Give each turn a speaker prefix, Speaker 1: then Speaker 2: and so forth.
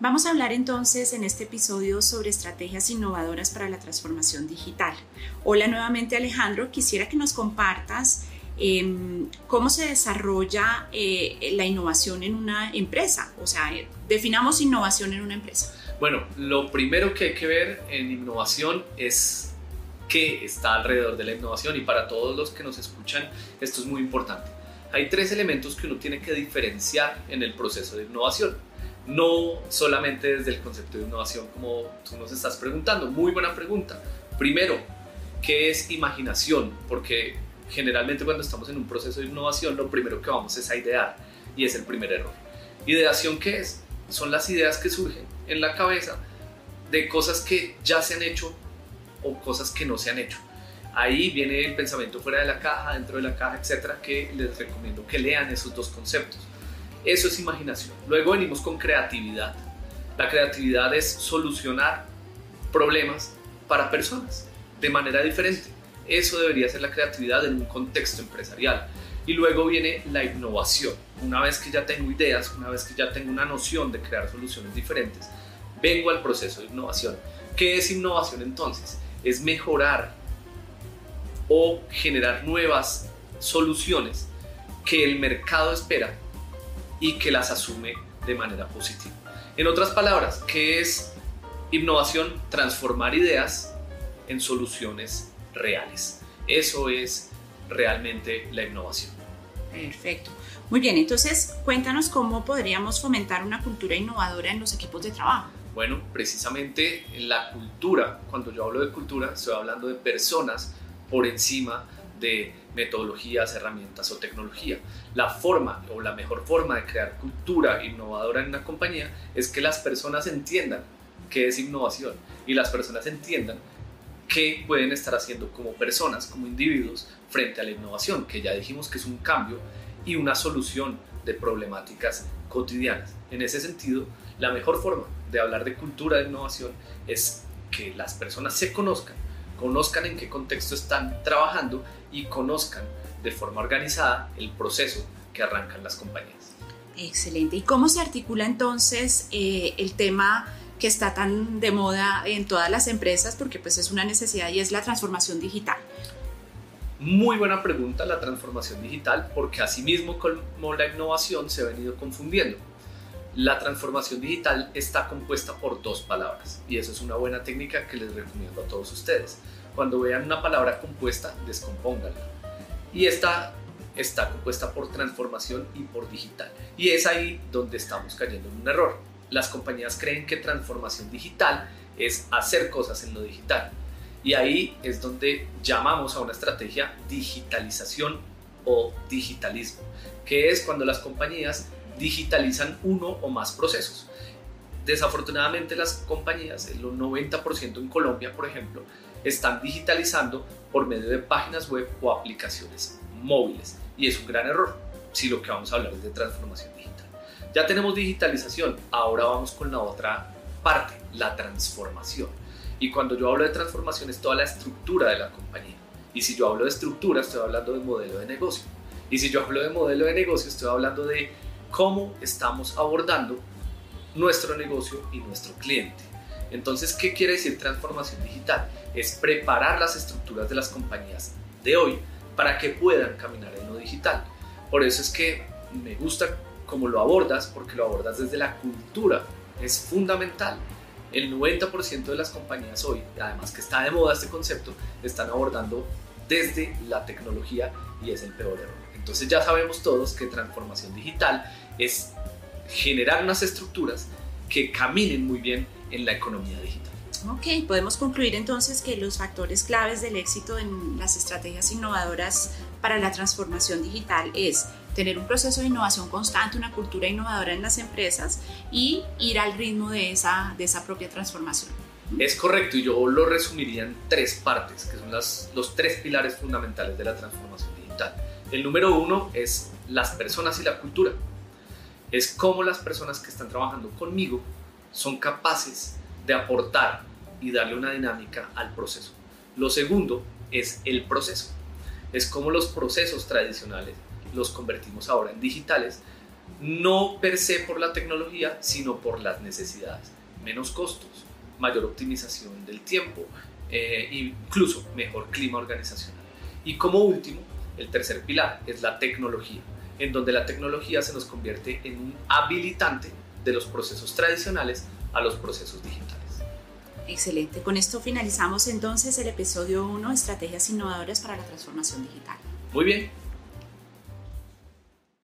Speaker 1: Vamos a hablar entonces en este episodio sobre estrategias innovadoras para la transformación digital. Hola nuevamente Alejandro, quisiera que nos compartas em, cómo se desarrolla eh, la innovación en una empresa. O sea, eh, definamos innovación en una empresa.
Speaker 2: Bueno, lo primero que hay que ver en innovación es qué está alrededor de la innovación y para todos los que nos escuchan esto es muy importante. Hay tres elementos que uno tiene que diferenciar en el proceso de innovación no solamente desde el concepto de innovación como tú nos estás preguntando. Muy buena pregunta. Primero, ¿qué es imaginación? Porque generalmente cuando estamos en un proceso de innovación lo primero que vamos es a idear y es el primer error. ¿Ideación qué es? Son las ideas que surgen en la cabeza de cosas que ya se han hecho o cosas que no se han hecho. Ahí viene el pensamiento fuera de la caja, dentro de la caja, etcétera, que les recomiendo que lean esos dos conceptos. Eso es imaginación. Luego venimos con creatividad. La creatividad es solucionar problemas para personas de manera diferente. Eso debería ser la creatividad en un contexto empresarial. Y luego viene la innovación. Una vez que ya tengo ideas, una vez que ya tengo una noción de crear soluciones diferentes, vengo al proceso de innovación. ¿Qué es innovación entonces? Es mejorar o generar nuevas soluciones que el mercado espera y que las asume de manera positiva. En otras palabras, ¿qué es innovación? Transformar ideas en soluciones reales. Eso es realmente la innovación.
Speaker 1: Perfecto. Muy bien, entonces cuéntanos cómo podríamos fomentar una cultura innovadora en los equipos de trabajo.
Speaker 2: Bueno, precisamente la cultura, cuando yo hablo de cultura, estoy hablando de personas por encima de metodologías, herramientas o tecnología. La forma o la mejor forma de crear cultura innovadora en una compañía es que las personas entiendan qué es innovación y las personas entiendan qué pueden estar haciendo como personas, como individuos, frente a la innovación, que ya dijimos que es un cambio y una solución de problemáticas cotidianas. En ese sentido, la mejor forma de hablar de cultura de innovación es que las personas se conozcan, conozcan en qué contexto están trabajando y conozcan de forma organizada el proceso que arrancan las compañías.
Speaker 1: Excelente. ¿Y cómo se articula entonces eh, el tema que está tan de moda en todas las empresas? Porque pues es una necesidad y es la transformación digital.
Speaker 2: Muy buena pregunta la transformación digital, porque asimismo como la innovación se ha venido confundiendo. La transformación digital está compuesta por dos palabras y eso es una buena técnica que les recomiendo a todos ustedes. Cuando vean una palabra compuesta, descompónganla. Y esta está compuesta por transformación y por digital. Y es ahí donde estamos cayendo en un error. Las compañías creen que transformación digital es hacer cosas en lo digital. Y ahí es donde llamamos a una estrategia digitalización o digitalismo, que es cuando las compañías digitalizan uno o más procesos. Desafortunadamente las compañías, el 90% en Colombia, por ejemplo, están digitalizando por medio de páginas web o aplicaciones móviles. Y es un gran error si lo que vamos a hablar es de transformación digital. Ya tenemos digitalización, ahora vamos con la otra parte, la transformación. Y cuando yo hablo de transformación es toda la estructura de la compañía. Y si yo hablo de estructura, estoy hablando de modelo de negocio. Y si yo hablo de modelo de negocio, estoy hablando de cómo estamos abordando nuestro negocio y nuestro cliente. Entonces, ¿qué quiere decir transformación digital? Es preparar las estructuras de las compañías de hoy para que puedan caminar en lo digital. Por eso es que me gusta cómo lo abordas, porque lo abordas desde la cultura. Es fundamental. El 90% de las compañías hoy, además que está de moda este concepto, están abordando desde la tecnología y es el peor error. Entonces ya sabemos todos que transformación digital es generar unas estructuras que caminen muy bien en la economía digital.
Speaker 1: Ok, podemos concluir entonces que los factores claves del éxito en las estrategias innovadoras para la transformación digital es tener un proceso de innovación constante, una cultura innovadora en las empresas y ir al ritmo de esa, de esa propia transformación.
Speaker 2: Es correcto y yo lo resumiría en tres partes, que son las, los tres pilares fundamentales de la transformación digital. El número uno es las personas y la cultura. Es cómo las personas que están trabajando conmigo son capaces de aportar y darle una dinámica al proceso. Lo segundo es el proceso. Es como los procesos tradicionales los convertimos ahora en digitales no per se por la tecnología, sino por las necesidades. Menos costos, mayor optimización del tiempo, e incluso mejor clima organizacional. Y como último, el tercer pilar es la tecnología, en donde la tecnología se nos convierte en un habilitante de los procesos tradicionales a los procesos digitales.
Speaker 1: Excelente. Con esto finalizamos entonces el episodio 1, Estrategias Innovadoras para la Transformación Digital.
Speaker 2: Muy bien,